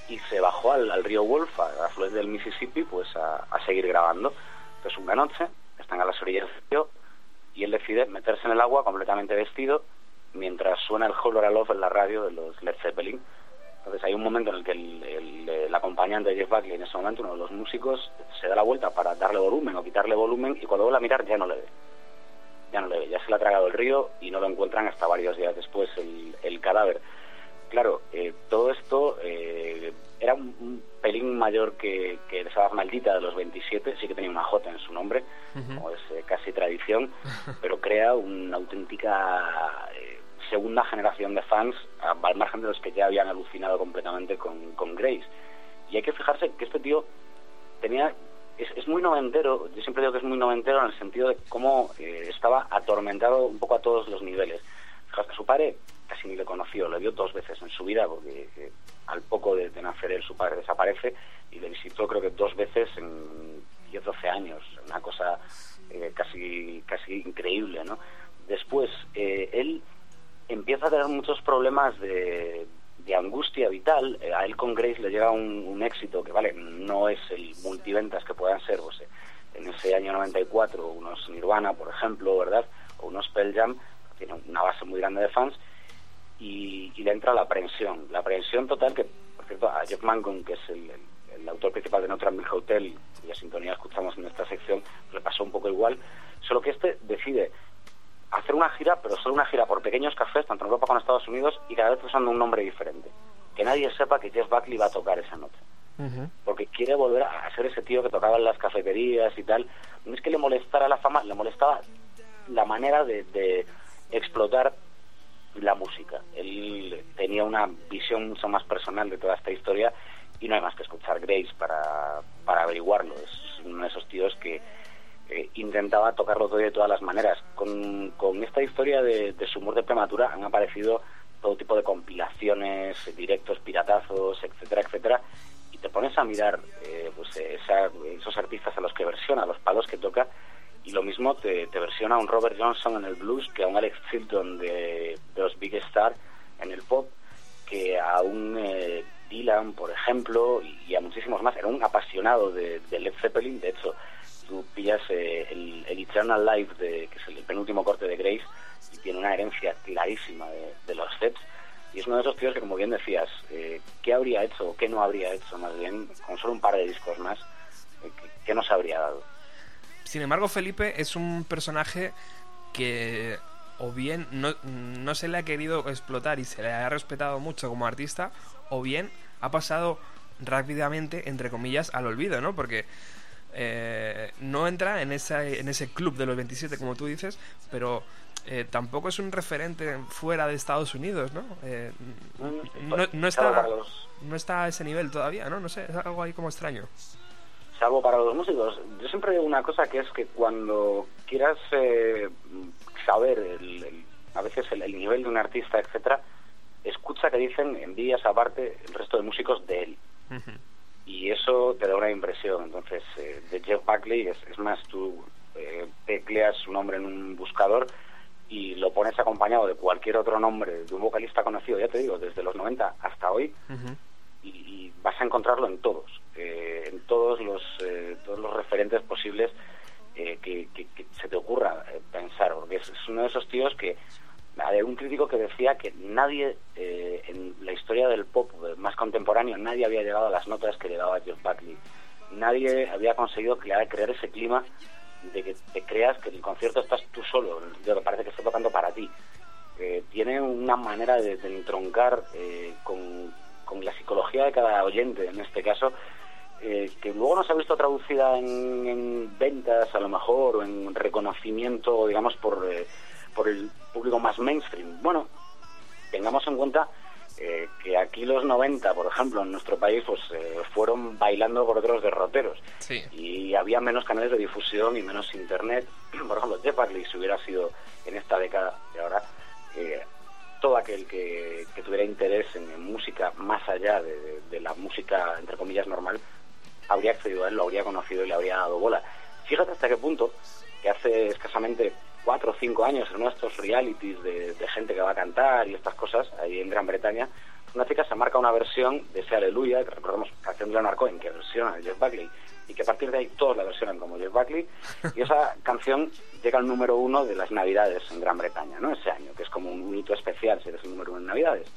y se bajó al, al río Wolf, a afluente del Mississippi, pues a, a seguir grabando. Entonces una noche, están a las orillas del río, y él decide meterse en el agua completamente vestido, mientras suena el Whole Lotta Love en la radio de los Led Zeppelin. Entonces hay un momento en el que el, el- el acompañante de Jeff Buckley, en ese momento uno de los músicos, se da la vuelta para darle volumen o quitarle volumen y cuando vuelve a mirar ya no le ve. Ya no le ve, ya se le ha tragado el río y no lo encuentran hasta varios días después el, el cadáver. Claro, eh, todo esto eh, era un, un pelín mayor que, que esa maldita de los 27, sí que tenía una J en su nombre, como es eh, casi tradición, pero crea una auténtica eh, segunda generación de fans, al margen de los que ya habían alucinado completamente con, con Grace. Y hay que fijarse que este tío tenía es, muy noventero, yo siempre digo que es muy noventero en el sentido de cómo eh, estaba atormentado un poco a todos los niveles. Fijaos, a su padre casi ni le conoció, le vio dos veces en su vida, porque eh, al poco de, nacer él, su padre desaparece y le visitó creo que dos veces en 10, 12 años, una cosa eh, casi, casi increíble, ¿no? Después, él empieza a tener muchos problemas de, angustia vital. Eh, a él con Grace le llega un, éxito que, vale, no es el multiventas que puedan ser, pues, en ese año 94, unos Nirvana, por ejemplo, ¿verdad? O unos Pearl Jam, tiene una base muy grande de fans, y, y le entra la aprehensión. La aprehensión total que, por cierto, a Jeff Mancon, que es el, autor principal de Notre Dame Hotel, cuya sintonía escuchamos en esta sección, le pasó un poco igual, solo que este decide hacer una gira, pero solo una gira por pequeños cafés, tanto en Europa como en Estados Unidos, y cada vez usando un nombre diferente. Que nadie sepa que Jeff Buckley va a tocar esa noche. Porque quiere volver a ser ese tío que tocaba en las cafeterías y tal. No es que le molestara la fama, le molestaba la manera de, de explotar la música. Él tenía una visión mucho más personal de toda esta historia y no hay más que escuchar Grace para, para averiguarlo. Es uno de esos tíos que eh, intentaba tocarlo todo de todas las maneras. Con, con esta historia de, de su muerte prematura han aparecido todo tipo de compilaciones, eh, directos, piratazos, etcétera, etcétera. Y te pones a mirar eh, pues, esa- esos artistas a los que versiona, los palos que toca, y lo mismo te, te versiona un Robert Johnson en el blues que a un Alex Chilton de, los Big Star en el pop, que a un eh, Dylan, por ejemplo, y, a muchísimos más. Era un apasionado de Led Zeppelin, de hecho, tú pillas eh, el, el Eternal Life, de, que es el penúltimo corte de Grace, y tiene una herencia clarísima de, de los Zeps. Y es uno de esos tíos que, como bien decías, eh, ¿qué habría hecho o qué no habría hecho, más bien, con solo un par de discos más, eh, ¿qué, qué nos habría dado? Sin embargo, Felipe es un personaje que o bien no, no se le ha querido explotar y se le ha respetado mucho como artista, o bien ha pasado rápidamente, entre comillas, al olvido, ¿no? Porque eh, no entra en, esa, en ese club de los 27, como tú dices, pero eh, tampoco es un referente fuera de Estados Unidos, ¿no? Eh, no, no está, no está a ese nivel todavía, ¿no? No sé, es algo ahí como extraño. salvo para los músicos. Yo siempre digo una cosa que es que cuando quieras eh, saber el- el- a veces el, el nivel de un artista, etcétera, escucha que dicen en días aparte el resto de músicos de él. Y eso te da una impresión. Entonces, eh, de Jeff Buckley, es, es más, tú eh, tecleas su nombre en un buscador y lo pones acompañado de cualquier otro nombre de un vocalista conocido, ya te digo, desde los 90 hasta hoy, y, y vas a encontrarlo en todos, eh, en todos los, eh, todos los referentes posibles eh, que, que- que se te ocurra eh, pensar, porque es, es uno de esos tíos que había un crítico que decía que nadie eh, en la historia del pop más contemporáneo, nadie había llegado a las notas que llegaba Jeff Buckley. Nadie había conseguido crear, crear ese clima de que te creas que en el concierto estás tú solo, de que parece que está tocando para ti. Eh, tiene una manera de, de entroncar eh, con, con la psicología de cada oyente, en este caso, eh, que luego no se ha visto traducida en, en ventas, a lo mejor, o en reconocimiento, digamos, por, por el público más mainstream. Bueno, tengamos en cuenta eh, que aquí los 90, por ejemplo, en nuestro país, pues eh, fueron bailando por otros derroteros. Sí. Y había menos canales de difusión y menos internet. Por ejemplo, Jeff Buckley, si hubiera sido en esta década de ahora, eh, todo aquel que, que tuviera interés en, en música más allá de, de- de la música, entre comillas, normal, habría accedido a él, lo habría conocido y le habría dado bola. Fíjate hasta qué punto que hace escasamente cuatro o cinco años en uno de estos realities de, de gente que va a cantar y estas cosas ahí en Gran Bretaña, una chica se marca una versión de ese Aleluya, que recordemos canción de Leonard Cohen, que versiona a Jeff Buckley, y que a partir de ahí todos la versionan como Jeff Buckley, y esa canción llega al número uno de las Navidades en Gran Bretaña, ¿no? Ese año, que es como un hito especial si eres el número uno en Navidades.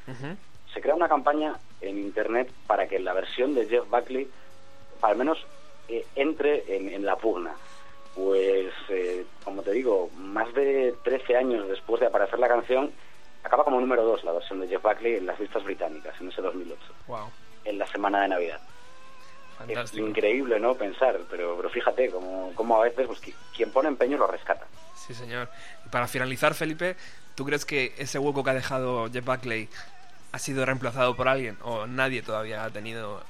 Se crea una campaña en Internet para que la versión de Jeff Buckley, al menos, eh, entre en, en la pugna. Pues, eh, como te digo, más de 13 años después de aparecer la canción, acaba como número 2 la versión de Jeff Buckley en las listas británicas, en ese 2008, Wow, en la semana de Navidad. Es increíble, ¿no? Pensar, pero, pero fíjate, como, como a veces pues, qui- quien pone empeño lo rescata. Sí, señor. Y para finalizar, Felipe, ¿tú crees que ese hueco que ha dejado Jeff Buckley ha sido reemplazado por alguien o nadie todavía ha tenido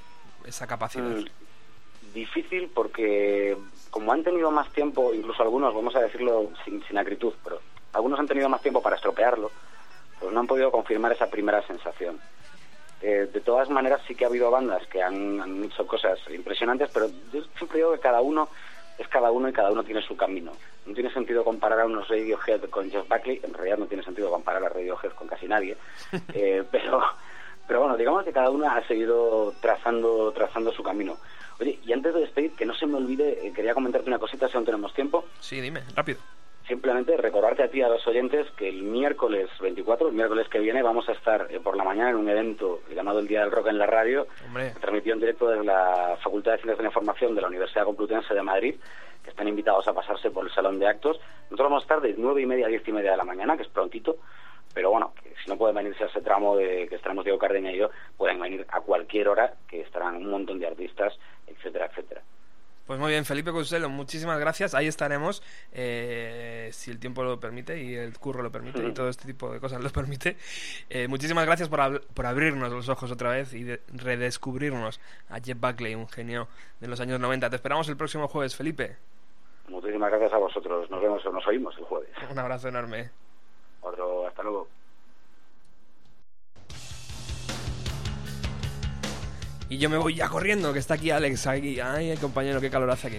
esa capacidad? Mm, difícil porque como han tenido más tiempo, incluso algunos, vamos a decirlo sin, sin acritud, pero algunos han tenido más tiempo para estropearlo, pues no han podido confirmar esa primera sensación. Eh, de todas maneras sí que ha habido bandas que han, han hecho cosas impresionantes, pero yo siempre digo que cada uno es cada uno y cada uno tiene su camino. No tiene sentido comparar a unos Radiohead con Jeff Buckley, en realidad no tiene sentido comparar a Radiohead con casi nadie, eh, pero, pero bueno, digamos que cada uno ha seguido trazando, trazando su camino. Oye, y antes de despedir, que no se me olvide, eh, quería comentarte una cosita si aún tenemos tiempo. Sí, dime, rápido. Simplemente recordarte a ti a los oyentes que el miércoles 24, el miércoles que viene, vamos a estar eh, por la mañana en un evento llamado el Día del Rock en la Radio, transmitido en directo desde la Facultad de Ciencias de la Información de la Universidad Complutense de Madrid, que están invitados a pasarse por el Salón de Actos. Nosotros vamos a estar de 9 nueve y media, diez y media de la mañana, que es prontito, pero bueno, que si no pueden venirse a ese tramo de que estaremos Diego Cardeña y yo, pueden venir a cualquier hora, que estarán un montón de artistas, etcétera, etcétera. Pues muy bien, Felipe Costello, muchísimas gracias. Ahí estaremos, eh, si el tiempo lo permite y el curro lo permite y todo este tipo de cosas lo permite. Eh, muchísimas gracias por, ab- por abrirnos los ojos otra vez y de- redescubrirnos a Jeff Buckley, un genio de los años 90. Te esperamos el próximo jueves, Felipe. Muchísimas gracias a vosotros. Nos vemos o nos oímos el jueves. Un abrazo enorme. Otro, hasta luego. Y yo me voy ya corriendo, que está aquí Alex, aquí. Ay, compañero, qué calor hace aquí.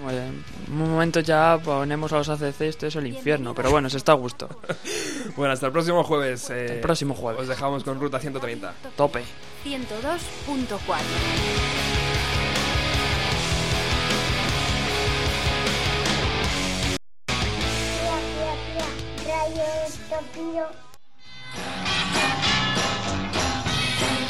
Vamos, en un momento ya ponemos a los ACC, esto es el infierno, pero bueno, se está a gusto. Bueno, hasta el próximo jueves. eh, El próximo jueves. Os dejamos con Ruta 130. Tope. 102.4. Radio Tokio